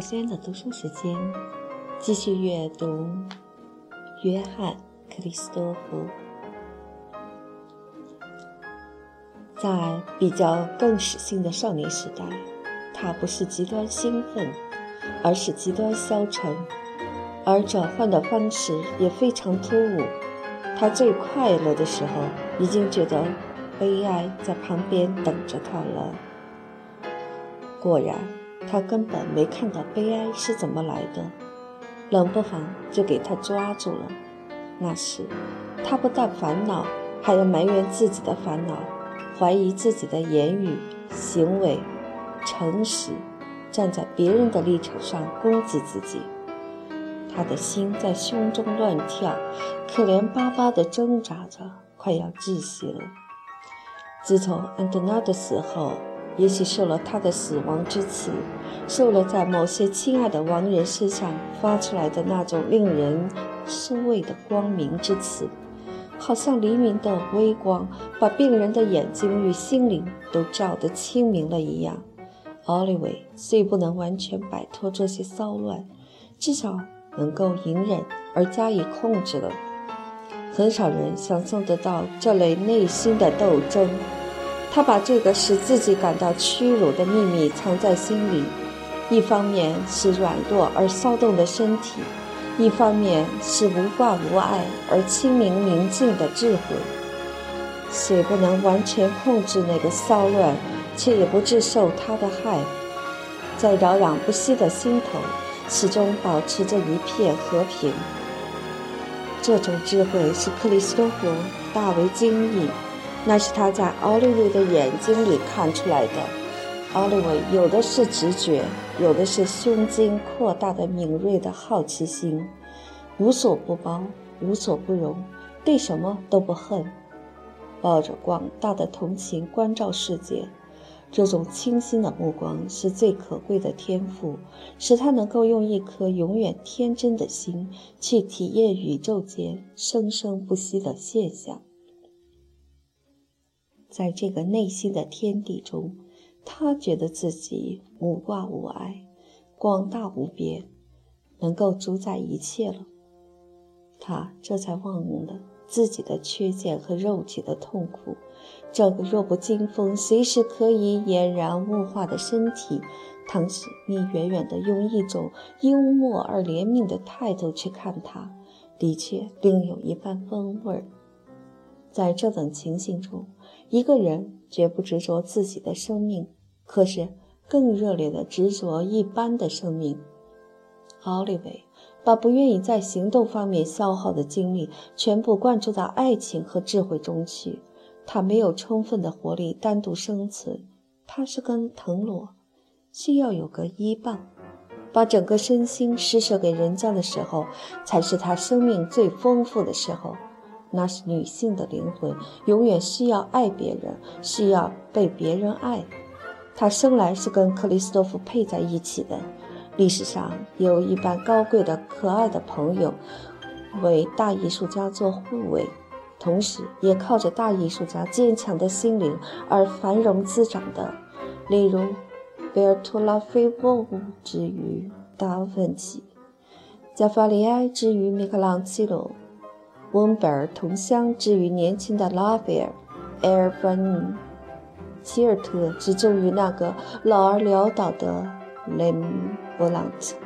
轩的读书时间，继续阅读约翰·克里斯多夫。在比较更始性的少年时代，他不是极端兴奋，而是极端消沉，而转换的方式也非常突兀。他最快乐的时候，已经觉得悲哀在旁边等着他了。果然。他根本没看到悲哀是怎么来的，冷不防就给他抓住了。那时，他不但烦恼，还要埋怨自己的烦恼，怀疑自己的言语、行为、诚实，站在别人的立场上攻击自己。他的心在胸中乱跳，可怜巴巴地挣扎着，快要窒息了。自从安德纳的死后。也许受了他的死亡之词，受了在某些亲爱的亡人身上发出来的那种令人生畏的光明之词，好像黎明的微光把病人的眼睛与心灵都照得清明了一样。奥利维虽不能完全摆脱这些骚乱，至少能够隐忍而加以控制了。很少人想象得到这类内心的斗争。他把这个使自己感到屈辱的秘密藏在心里，一方面是软弱而骚动的身体，一方面是无挂无碍而清明宁静的智慧。虽不能完全控制那个骚乱，却也不致受他的害，在扰攘不息的心头，始终保持着一片和平。这种智慧使克里斯多夫大为惊异。那是他在奥利维的眼睛里看出来的。奥利维有的是直觉，有的是胸襟扩大的敏锐的好奇心，无所不包，无所不容，对什么都不恨，抱着广大的同情关照世界。这种清新的目光是最可贵的天赋，使他能够用一颗永远天真的心去体验宇宙间生生不息的现象。在这个内心的天地中，他觉得自己无挂无碍，广大无边，能够主宰一切了。他这才忘了自己的缺陷和肉体的痛苦。这个弱不禁风、随时可以俨然物化的身体，倘使你远远地用一种幽默而怜悯的态度去看他，的确另有一番风味儿。在这等情形中，一个人绝不执着自己的生命，可是更热烈地执着一般的生命。奥利维把不愿意在行动方面消耗的精力全部灌注到爱情和智慧中去。他没有充分的活力单独生存，他是根藤萝，需要有个依傍。把整个身心施舍给人家的时候，才是他生命最丰富的时候。那是女性的灵魂，永远需要爱别人，需要被别人爱。她生来是跟克里斯托夫配在一起的。历史上有一般高贵的、可爱的朋友，为大艺术家做护卫，同时也靠着大艺术家坚强的心灵而繁荣滋长的。例如，贝尔托拉菲翁之于达芬奇，加法利埃之于米开朗基罗。温贝尔同乡之于年轻的拉斐尔、埃尔班尼，希尔特之重于那个老而潦倒的雷姆勃朗特。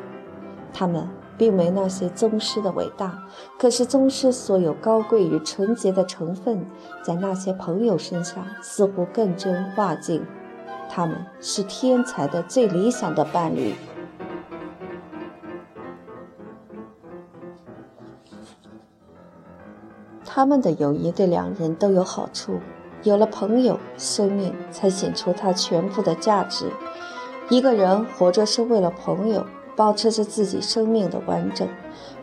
他们并没那些宗师的伟大，可是宗师所有高贵与纯洁的成分，在那些朋友身上似乎更真化境。他们是天才的最理想的伴侣。他们的友谊对两人都有好处。有了朋友，生命才显出它全部的价值。一个人活着是为了朋友，保持着自己生命的完整，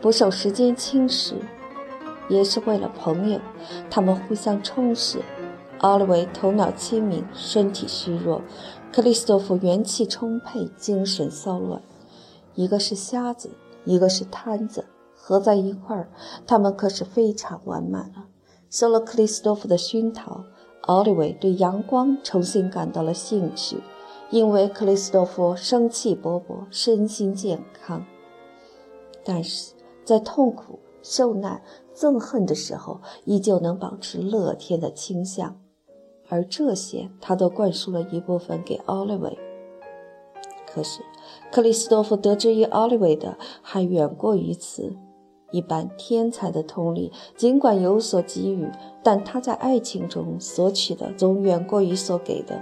不受时间侵蚀，也是为了朋友。他们互相充实。奥利维头脑清明，身体虚弱；克里斯托弗元气充沛，精神骚乱。一个是瞎子，一个是瘫子。合在一块儿，他们可是非常完满了。受了克里斯多夫的熏陶，奥利维对阳光重新感到了兴趣。因为克里斯多夫生气勃勃，身心健康。但是在痛苦、受难、憎恨的时候，依旧能保持乐天的倾向，而这些他都灌输了一部分给奥利维。可是，克里斯多夫得知于奥利维的还远过于此。一般天才的同理，尽管有所给予，但他在爱情中索取的总远过于所给的，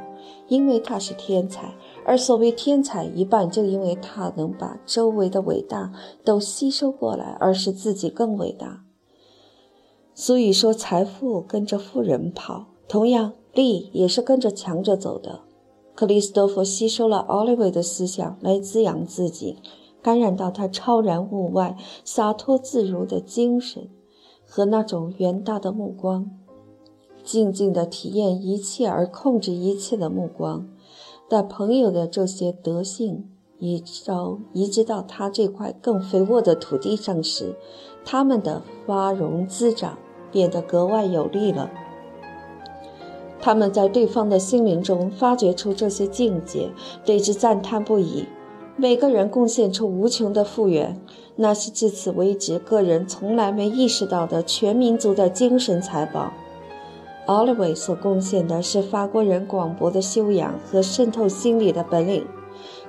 因为他是天才。而所谓天才，一半就因为他能把周围的伟大都吸收过来，而使自己更伟大。所以说，财富跟着富人跑，同样，利也是跟着强者走的。克里斯多夫吸收了奥利维的思想来滋养自己，感染到他超然物外、洒脱自如的精神和那种远大的目光，静静地体验一切而控制一切的目光。但朋友的这些德性移招移植到他这块更肥沃的土地上时，他们的发荣滋长变得格外有力了。他们在对方的心灵中发掘出这些境界，对之赞叹不已。每个人贡献出无穷的复原，那是至此为止个人从来没意识到的全民族的精神财宝。奥利维所贡献的是法国人广博的修养和渗透心理的本领，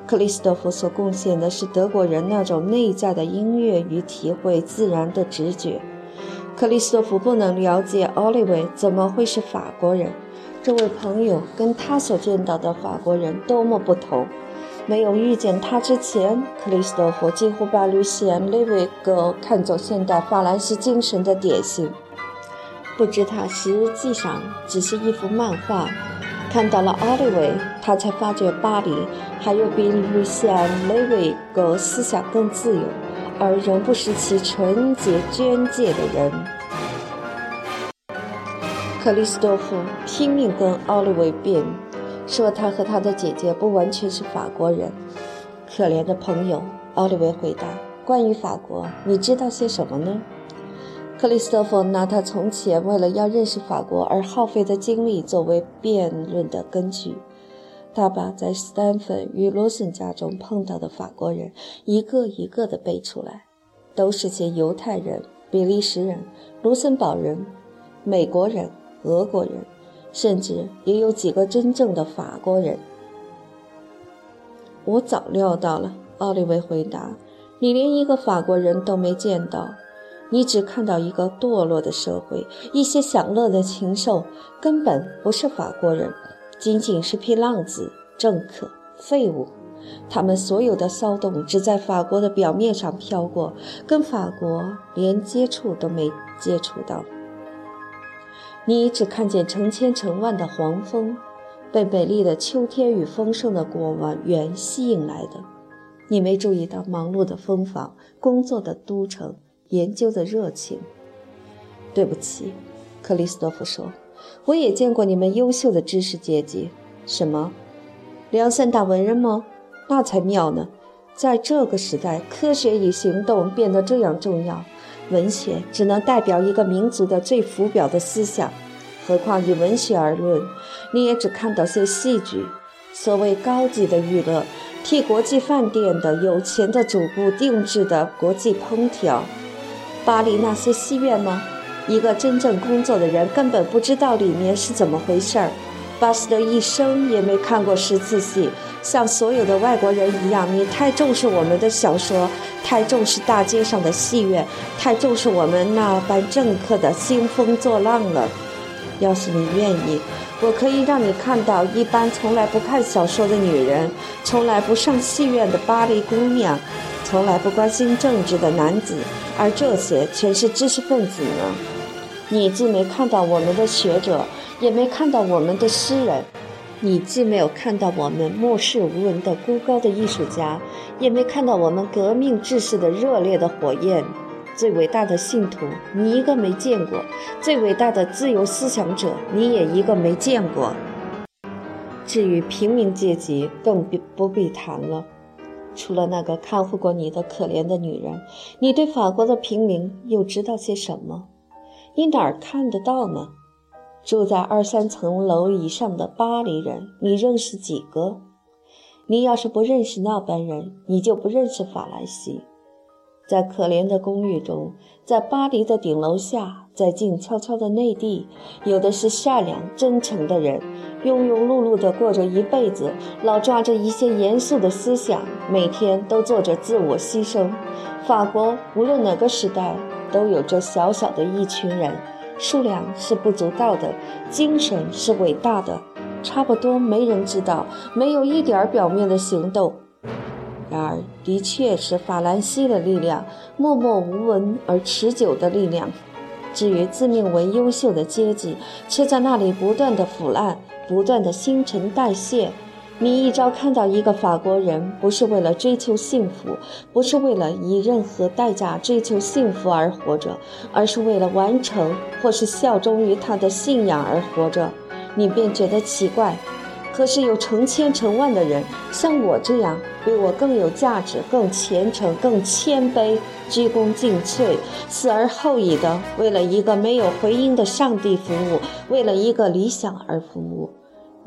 克里斯托弗所贡献的是德国人那种内在的音乐与体会自然的直觉。克里斯托弗不能了解奥利维怎么会是法国人。这位朋友跟他所见到的法国人多么不同！没有遇见他之前，克里斯多夫几乎把吕西安·雷维格看作现代法兰西精神的典型，不知他实际上只是一幅漫画。看到了奥利维，他才发觉巴黎还有比吕西安·雷维格思想更自由，而仍不失其纯洁捐介的人。克里斯多夫拼命跟奥利维辩，说他和他的姐姐不完全是法国人。可怜的朋友，奥利维回答：“关于法国，你知道些什么呢？”克里斯托弗拿他从前为了要认识法国而耗费的精力作为辩论的根据。他把在斯坦芬与罗森家中碰到的法国人一个一个地背出来，都是些犹太人、比利时人、卢森堡人、美国人。俄国人，甚至也有几个真正的法国人。我早料到了，奥利维回答：“你连一个法国人都没见到，你只看到一个堕落的社会，一些享乐的禽兽，根本不是法国人，仅仅是批浪子、政客、废物。他们所有的骚动只在法国的表面上飘过，跟法国连接触都没接触到。”你只看见成千成万的黄蜂，被美丽的秋天与丰盛的果园吸引来的。你没注意到忙碌的蜂房、工作的都城、研究的热情。对不起，克里斯多夫说，我也见过你们优秀的知识阶级。什么？两三大文人吗？那才妙呢！在这个时代，科学与行动变得这样重要。文学只能代表一个民族的最浮表的思想，何况以文学而论，你也只看到些戏剧。所谓高级的娱乐，替国际饭店的有钱的主顾定制的国际烹调。巴黎那些戏院吗？一个真正工作的人根本不知道里面是怎么回事儿。巴斯德一生也没看过十字戏。像所有的外国人一样，你太重视我们的小说，太重视大街上的戏院，太重视我们那班政客的兴风作浪了。要是你愿意，我可以让你看到一般从来不看小说的女人，从来不上戏院的巴黎姑娘，从来不关心政治的男子，而这些全是知识分子呢。你既没看到我们的学者，也没看到我们的诗人。你既没有看到我们漠视无闻的孤高的艺术家，也没看到我们革命志士的热烈的火焰。最伟大的信徒，你一个没见过；最伟大的自由思想者，你也一个没见过。至于平民阶级，更不不必谈了。除了那个看护过你的可怜的女人，你对法国的平民又知道些什么？你哪儿看得到呢？住在二三层楼以上的巴黎人，你认识几个？你要是不认识那班人，你就不认识法兰西。在可怜的公寓中，在巴黎的顶楼下，在静悄悄的内地，有的是善良真诚的人，庸庸碌碌地过着一辈子，老抓着一些严肃的思想，每天都做着自我牺牲。法国无论哪个时代，都有着小小的一群人，数量是不足道的，精神是伟大的，差不多没人知道，没有一点表面的行动。然而，的确是法兰西的力量，默默无闻而持久的力量。至于自命为优秀的阶级，却在那里不断的腐烂，不断的新陈代谢。你一朝看到一个法国人，不是为了追求幸福，不是为了以任何代价追求幸福而活着，而是为了完成或是效忠于他的信仰而活着，你便觉得奇怪。可是有成千成万的人像我这样，比我更有价值、更虔诚、更谦卑、鞠躬尽瘁、死而后已的，为了一个没有回音的上帝服务，为了一个理想而服务。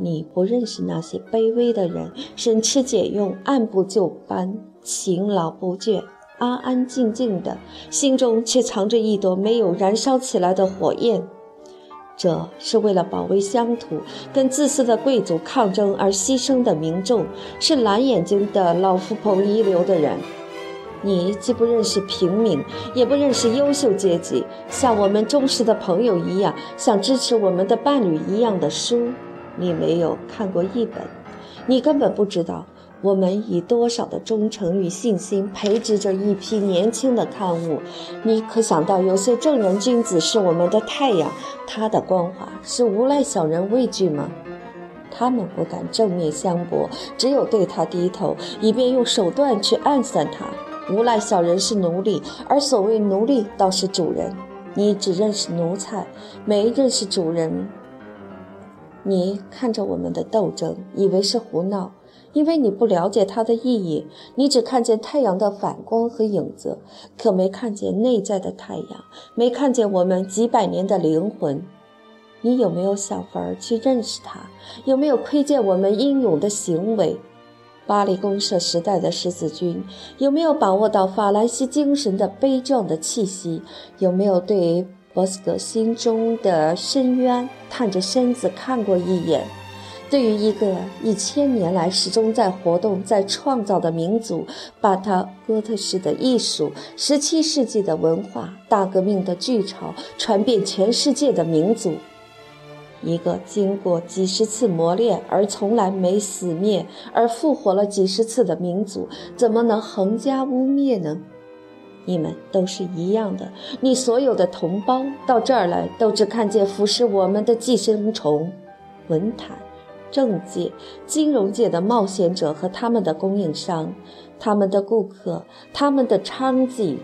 你不认识那些卑微的人，省吃俭用、按部就班、勤劳不倦、安安静静的，心中却藏着一朵没有燃烧起来的火焰。这是为了保卫乡土，跟自私的贵族抗争而牺牲的民众，是蓝眼睛的老福朋一流的人。你既不认识平民，也不认识优秀阶级，像我们忠实的朋友一样，像支持我们的伴侣一样的书，你没有看过一本，你根本不知道。我们以多少的忠诚与信心培植着一批年轻的刊物？你可想到，有些正人君子是我们的太阳，他的光华是无赖小人畏惧吗？他们不敢正面相搏，只有对他低头，以便用手段去暗算他。无赖小人是奴隶，而所谓奴隶倒是主人。你只认识奴才，没认识主人。你看着我们的斗争，以为是胡闹。因为你不了解它的意义，你只看见太阳的反光和影子，可没看见内在的太阳，没看见我们几百年的灵魂。你有没有想法儿去认识它？有没有窥见我们英勇的行为？巴黎公社时代的十字军有没有把握到法兰西精神的悲壮的气息？有没有对博斯格心中的深渊探着身子看过一眼？对于一个一千年来始终在活动、在创造的民族，把它哥特式的艺术、十七世纪的文化、大革命的巨潮传遍全世界的民族，一个经过几十次磨练而从来没死灭而复活了几十次的民族，怎么能横加污蔑呢？你们都是一样的，你所有的同胞到这儿来，都只看见腐蚀我们的寄生虫——文坛。政界、金融界的冒险者和他们的供应商，他们的顾客，他们的娼妓，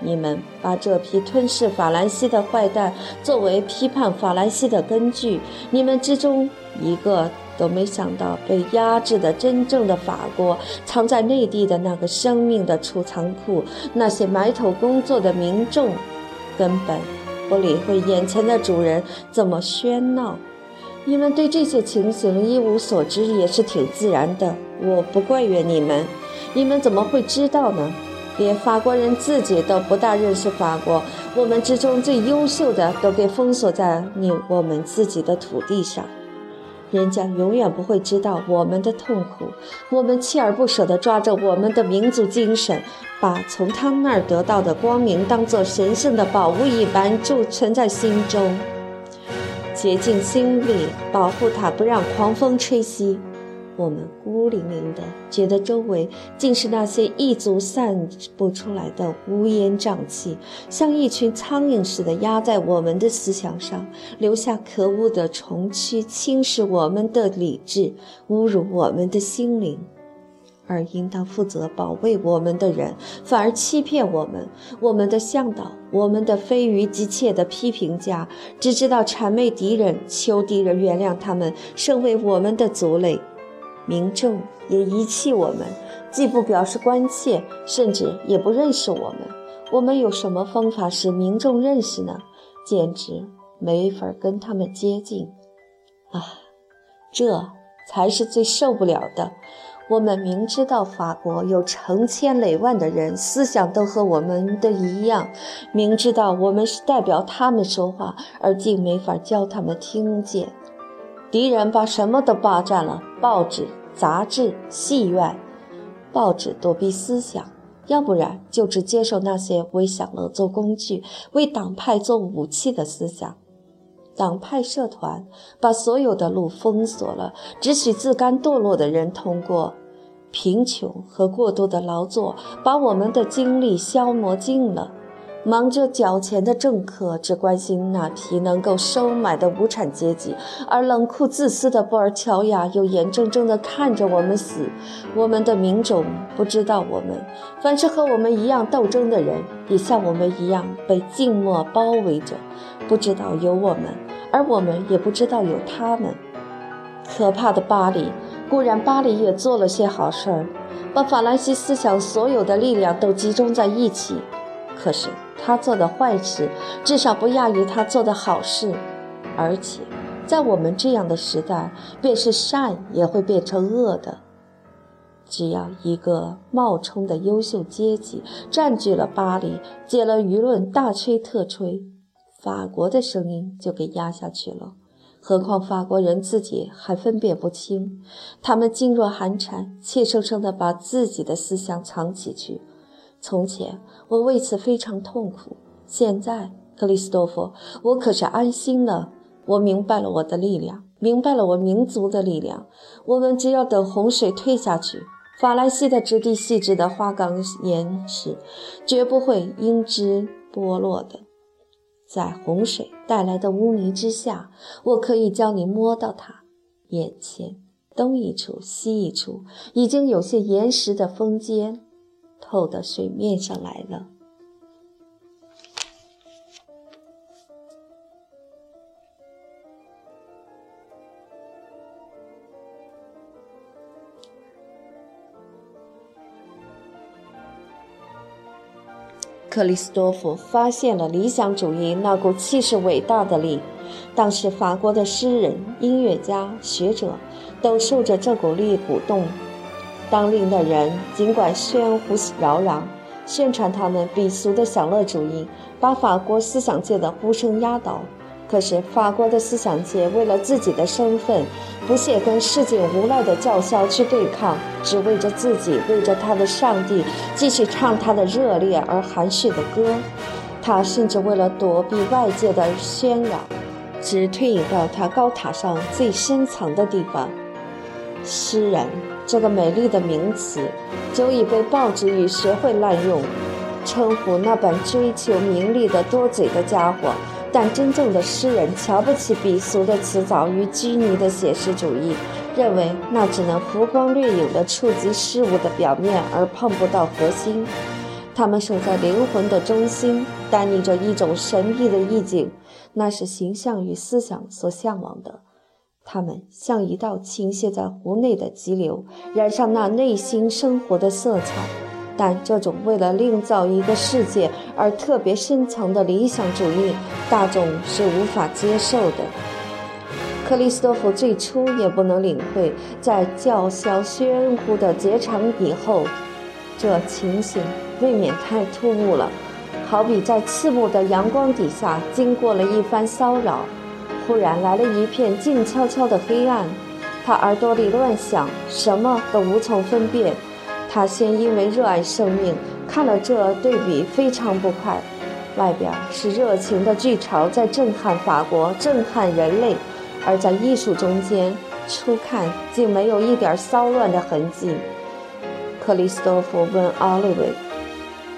你们把这批吞噬法兰西的坏蛋作为批判法兰西的根据。你们之中一个都没想到，被压制的真正的法国，藏在内地的那个生命的储藏库，那些埋头工作的民众，根本不理会眼前的主人怎么喧闹。你们对这些情形一无所知，也是挺自然的。我不怪怨你们，你们怎么会知道呢？连法国人自己都不大认识法国，我们之中最优秀的都被封锁在你我们自己的土地上，人家永远不会知道我们的痛苦。我们锲而不舍地抓着我们的民族精神，把从他那儿得到的光明当作神圣的宝物一般贮存在心中。竭尽心力保护它，不让狂风吹熄。我们孤零零的，觉得周围竟是那些异族散布出来的乌烟瘴气，像一群苍蝇似的压在我们的思想上，留下可恶的虫蛆，侵蚀我们的理智，侮辱我们的心灵。而应当负责保卫我们的人，反而欺骗我们。我们的向导，我们的非愚即切的批评家，只知道谄媚敌人，求敌人原谅他们，身为我们的族类。民众也遗弃我们，既不表示关切，甚至也不认识我们。我们有什么方法使民众认识呢？简直没法跟他们接近。啊，这才是最受不了的。我们明知道法国有成千累万的人思想都和我们的一样，明知道我们是代表他们说话，而竟没法教他们听见。敌人把什么都霸占了：报纸、杂志、戏院。报纸躲避思想，要不然就只接受那些为享乐做工具、为党派做武器的思想。党派社团把所有的路封锁了，只许自甘堕落的人通过。贫穷和过度的劳作把我们的精力消磨尽了。忙着缴钱的政客只关心那批能够收买的无产阶级，而冷酷自私的布尔乔亚又眼睁睁地看着我们死。我们的民众不知道我们，凡是和我们一样斗争的人，也像我们一样被静默包围着，不知道有我们，而我们也不知道有他们。可怕的巴黎，固然巴黎也做了些好事儿，把法兰西思想所有的力量都集中在一起。可是他做的坏事，至少不亚于他做的好事。而且，在我们这样的时代，便是善也会变成恶的。只要一个冒充的优秀阶级占据了巴黎，解了舆论大吹特吹，法国的声音就给压下去了。何况法国人自己还分辨不清，他们噤若寒蝉，怯生生地把自己的思想藏起去。从前我为此非常痛苦，现在克里斯多夫，我可是安心了。我明白了我的力量，明白了我民族的力量。我们只要等洪水退下去，法兰西的质地细致的花岗岩石绝不会因之剥落的。在洪水带来的污泥之下，我可以教你摸到它。眼前东一处西一处，已经有些岩石的峰尖。透到水面上来了。克里斯多夫发现了理想主义那股气势伟大的力，当时法国的诗人、音乐家、学者都受着这股力鼓动。当令的人尽管喧呼扰攘，宣传他们鄙俗的享乐主义，把法国思想界的呼声压倒。可是法国的思想界为了自己的身份，不屑跟市井无赖的叫嚣去对抗，只为着自己，为着他的上帝，继续唱他的热烈而含蓄的歌。他甚至为了躲避外界的喧扰，只退隐到他高塔上最深藏的地方。诗人。这个美丽的名词，久已被报纸与学会滥用，称呼那本追求名利的多嘴的家伙。但真正的诗人瞧不起鄙俗的辞藻与拘泥的写实主义，认为那只能浮光掠影地触及事物的表面，而碰不到核心。他们守在灵魂的中心，担逆着一种神秘的意境，那是形象与思想所向往的。他们像一道倾泻在湖内的急流，染上那内心生活的色彩。但这种为了另造一个世界而特别深层的理想主义，大众是无法接受的。克里斯托夫最初也不能领会，在叫嚣喧呼的结场以后，这情形未免太突兀了，好比在刺目的阳光底下经过了一番骚扰。突然来了一片静悄悄的黑暗，他耳朵里乱响，什么都无从分辨。他先因为热爱生命，看了这对比非常不快。外边是热情的巨潮在震撼法国，震撼人类；而在艺术中间，初看竟没有一点骚乱的痕迹。克里斯托夫问奥利维：“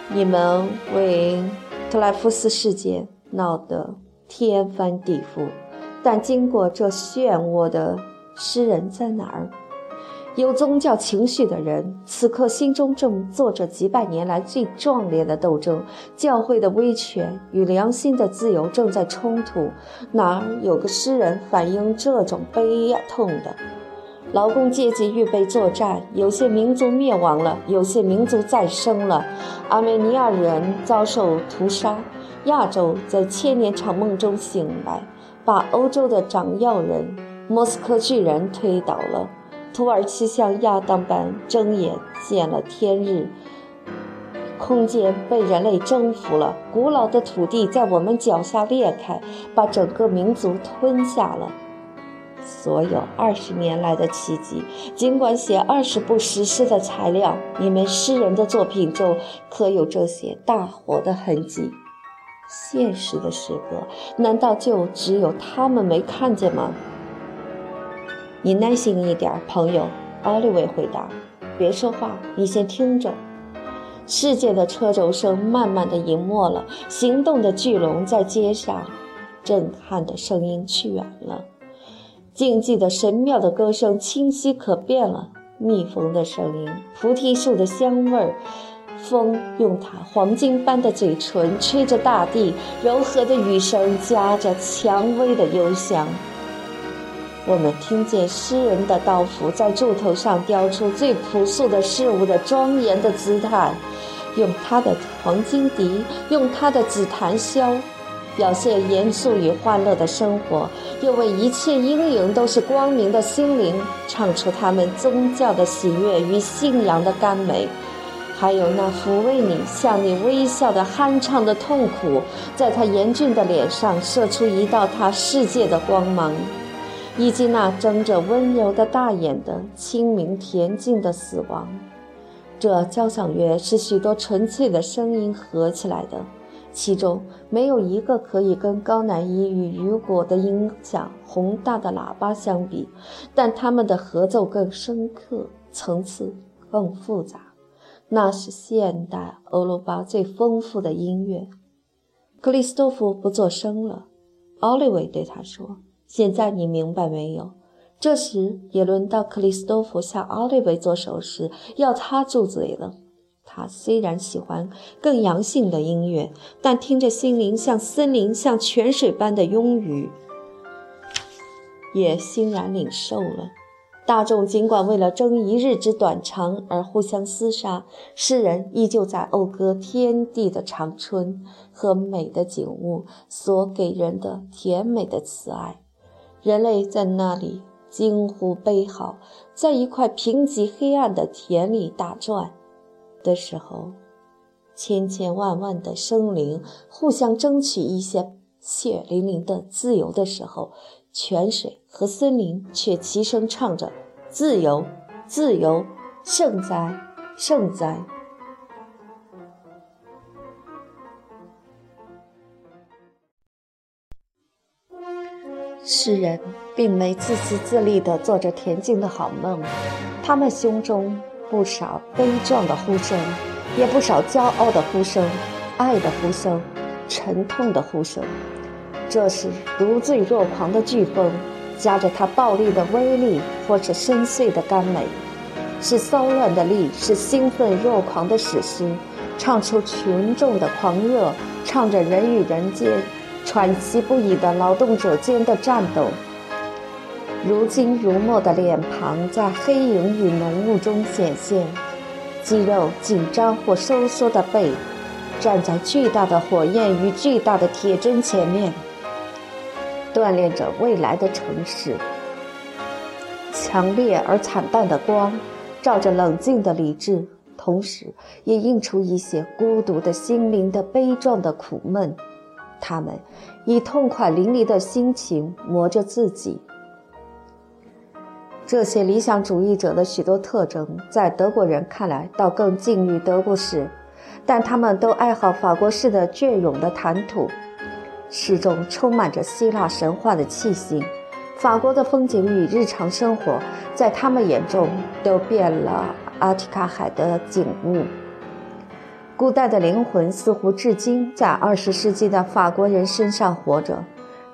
你们为特莱夫斯事件闹得天翻地覆。”但经过这漩涡的诗人在哪儿？有宗教情绪的人，此刻心中正做着几百年来最壮烈的斗争。教会的威权与良心的自由正在冲突。哪儿有个诗人反映这种悲痛的？劳工阶级预备作战，有些民族灭亡了，有些民族再生了。阿美尼亚人遭受屠杀，亚洲在千年长梦中醒来。把欧洲的掌要人、莫斯科巨人推倒了，土耳其像亚当般睁眼见了天日。空间被人类征服了，古老的土地在我们脚下裂开，把整个民族吞下了。所有二十年来的奇迹，尽管写二十部史诗的材料，你们诗人的作品中可有这些大火的痕迹？现实的诗歌，难道就只有他们没看见吗？你耐心一点，朋友。奥利维回答：“别说话，你先听着。”世界的车轴声慢慢的隐没了，行动的巨龙在街上，震撼的声音去远了。静寂的神庙的歌声清晰可辨了，蜜蜂的声音，菩提树的香味儿，风用它黄金般的嘴唇吹着大地，柔和的雨声夹着蔷薇的幽香。我们听见诗人的刀斧在柱头上雕出最朴素的事物的庄严的姿态，用他的黄金笛，用他的紫檀箫。表现严肃与欢乐的生活，又为一切阴影都是光明的心灵唱出他们宗教的喜悦与信仰的甘美，还有那抚慰你、向你微笑的酣畅的痛苦，在他严峻的脸上射出一道他世界的光芒，以及那睁着温柔的大眼的清明恬静的死亡。这交响乐是许多纯粹的声音合起来的。其中没有一个可以跟高南一与雨果的音响宏大的喇叭相比，但他们的合奏更深刻，层次更复杂。那是现代欧罗巴最丰富的音乐。克里斯托弗不作声了。奥利维对他说：“现在你明白没有？”这时也轮到克里斯托弗向奥利维做手势，要他住嘴了。他虽然喜欢更阳性的音乐，但听着心灵像森林、像泉水般的庸语，也欣然领受了。大众尽管为了争一日之短长而互相厮杀，诗人依旧在讴歌天地的长春和美的景物所给人的甜美的慈爱。人类在那里惊呼悲嚎，在一块贫瘠黑暗的田里打转。的时候，千千万万的生灵互相争取一些血淋淋的自由的时候，泉水和森林却齐声唱着：“自由，自由，圣哉，圣哉！”诗人并没自私自利地做着恬静的好梦，他们胸中。不少悲壮的呼声，也不少骄傲的呼声，爱的呼声，沉痛的呼声。这是如醉若狂的飓风，夹着它暴力的威力，或是深邃的甘美；是骚乱的力，是兴奋若狂的史诗，唱出群众的狂热，唱着人与人间喘息不已的劳动者间的战斗。如今如墨的脸庞在黑影与浓雾中显现，肌肉紧张或收缩的背，站在巨大的火焰与巨大的铁针前面，锻炼着未来的城市。强烈而惨淡的光，照着冷静的理智，同时也映出一些孤独的心灵的悲壮的苦闷。他们以痛快淋漓的心情磨着自己。这些理想主义者的许多特征，在德国人看来倒更近于德国式，但他们都爱好法国式的隽永的谈吐，诗中充满着希腊神话的气息。法国的风景与日常生活，在他们眼中都变了阿提卡海的景物。古代的灵魂似乎至今在二十世纪的法国人身上活着。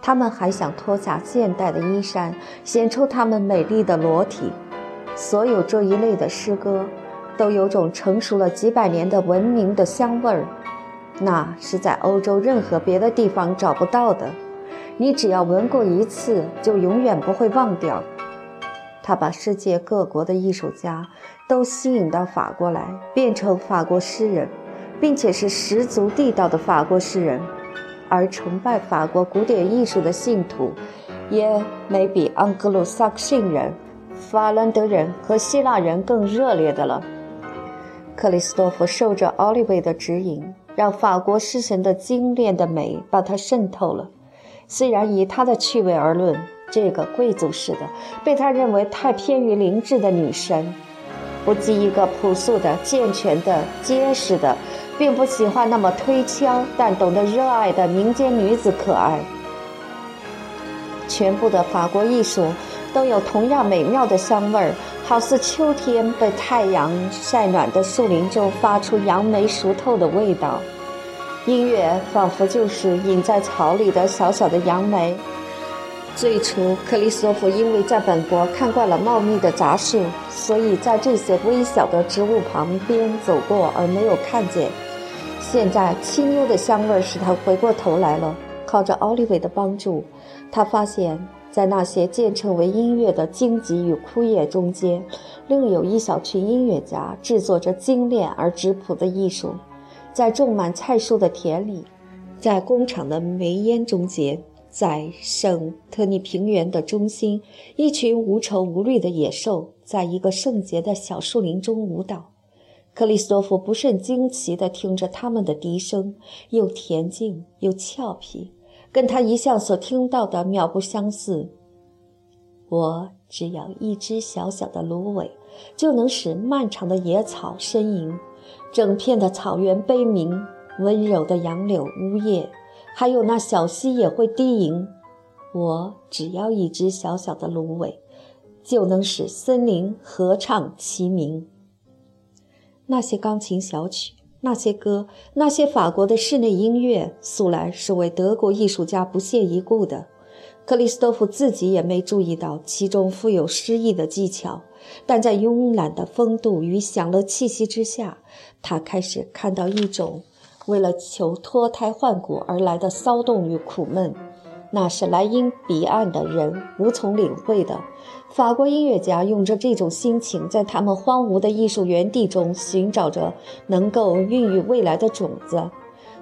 他们还想脱下现代的衣衫，显出他们美丽的裸体。所有这一类的诗歌，都有种成熟了几百年的文明的香味儿，那是在欧洲任何别的地方找不到的。你只要闻过一次，就永远不会忘掉。他把世界各国的艺术家都吸引到法国来，变成法国诗人，并且是十足地道的法国诗人。而崇拜法国古典艺术的信徒，也没比盎格鲁撒克逊人法兰德人和希腊人更热烈的了。克里斯多夫受着奥利维的指引，让法国诗神的精炼的美把它渗透了。虽然以他的趣味而论，这个贵族式的被他认为太偏于灵智的女神，不及一个朴素的、健全的、结实的，并不喜欢那么推敲但懂得热爱的民间女子可爱。全部的法国艺术都有同样美妙的香味儿，好似秋天被太阳晒暖的树林中发出杨梅熟透的味道。音乐仿佛就是隐在草里的小小的杨梅。最初，克里斯托弗因为在本国看惯了茂密的杂树，所以在这些微小的植物旁边走过而没有看见。现在，清幽的香味使他回过头来了。靠着奥利维的帮助，他发现，在那些渐成为音乐的荆棘与枯叶中间，另有一小群音乐家制作着精炼而质朴的艺术。在种满菜树的田里，在工厂的煤烟中间，在圣特尼平原的中心，一群无愁无虑的野兽在一个圣洁的小树林中舞蹈。克里斯多夫不甚惊奇地听着他们的笛声，又恬静又俏皮。跟他一向所听到的渺不相似。我只要一只小小的芦苇，就能使漫长的野草呻吟，整片的草原悲鸣，温柔的杨柳呜咽，还有那小溪也会低吟。我只要一只小小的芦苇，就能使森林合唱齐鸣。那些钢琴小曲。那些歌，那些法国的室内音乐，素来是为德国艺术家不屑一顾的。克里斯托夫自己也没注意到其中富有诗意的技巧，但在慵懒的风度与享乐气息之下，他开始看到一种为了求脱胎换骨而来的骚动与苦闷。那是莱茵彼岸的人无从领会的。法国音乐家用着这种心情，在他们荒芜的艺术园地中寻找着能够孕育未来的种子。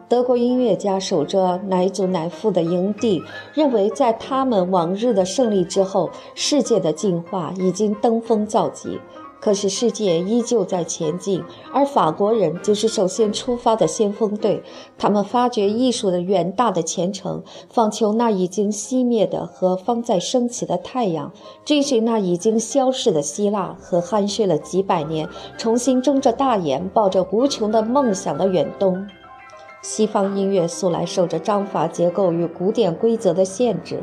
德国音乐家守着乃祖乃父的营地，认为在他们往日的胜利之后，世界的进化已经登峰造极。可是世界依旧在前进，而法国人就是首先出发的先锋队。他们发掘艺术的远大的前程，访求那已经熄灭的和方在升起的太阳，追寻那已经消逝的希腊和酣睡了几百年、重新睁着大眼、抱着无穷的梦想的远东。西方音乐素来受着章法结构与古典规则的限制，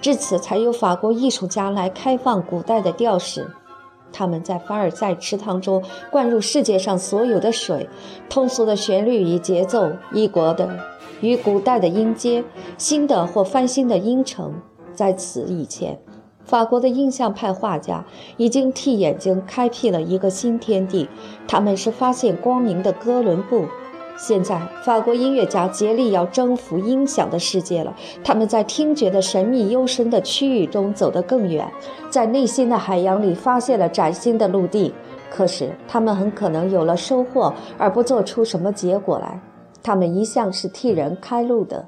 至此才有法国艺术家来开放古代的调式。他们在凡尔赛池塘中灌入世界上所有的水，通俗的旋律与节奏，异国的与古代的音阶，新的或翻新的音程。在此以前，法国的印象派画家已经替眼睛开辟了一个新天地，他们是发现光明的哥伦布。现在，法国音乐家竭力要征服音响的世界了。他们在听觉的神秘幽深的区域中走得更远，在内心的海洋里发现了崭新的陆地。可是，他们很可能有了收获，而不做出什么结果来。他们一向是替人开路的。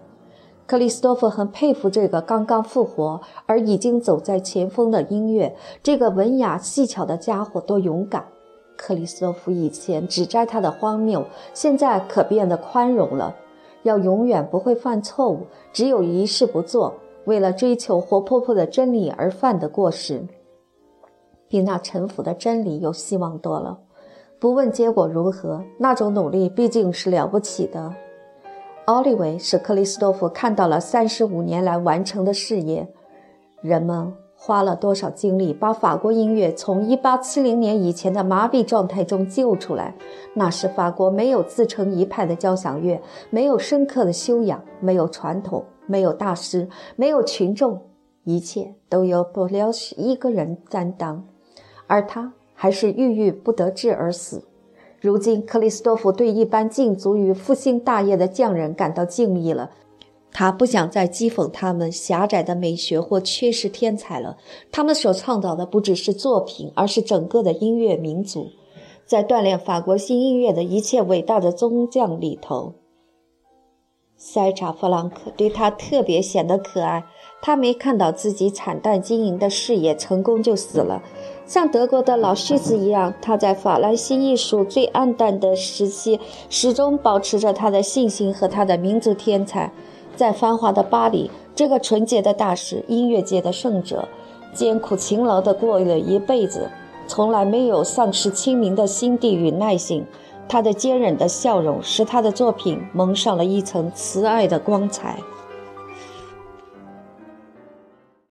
克里斯托夫很佩服这个刚刚复活而已经走在前锋的音乐，这个文雅细巧的家伙多勇敢。克里斯托弗以前指摘他的荒谬，现在可变得宽容了。要永远不会犯错误，只有一事不做，为了追求活泼泼的真理而犯的过失，比那陈腐的真理有希望多了。不问结果如何，那种努力毕竟是了不起的。奥利维使克里斯托弗看到了三十五年来完成的事业，人们。花了多少精力把法国音乐从1870年以前的麻痹状态中救出来？那时法国没有自成一派的交响乐，没有深刻的修养，没有传统，没有大师，没有群众，一切都由布列什一个人担当，而他还是郁郁不得志而死。如今，克里斯多夫对一般尽足于复兴大业的匠人感到敬意了。他不想再讥讽他们狭窄的美学或缺失天才了。他们所创造的不只是作品，而是整个的音乐民族。在锻炼法国新音乐的一切伟大的宗匠里头，塞查·弗朗克对他特别显得可爱。他没看到自己惨淡经营的事业成功就死了。像德国的老狮子一样，他在法兰西艺术最暗淡的时期，始终保持着他的信心和他的民族天才。在繁华的巴黎，这个纯洁的大师，音乐界的圣者，艰苦勤劳地过了一辈子，从来没有丧失清明的心地与耐性。他的坚忍的笑容，使他的作品蒙上了一层慈爱的光彩。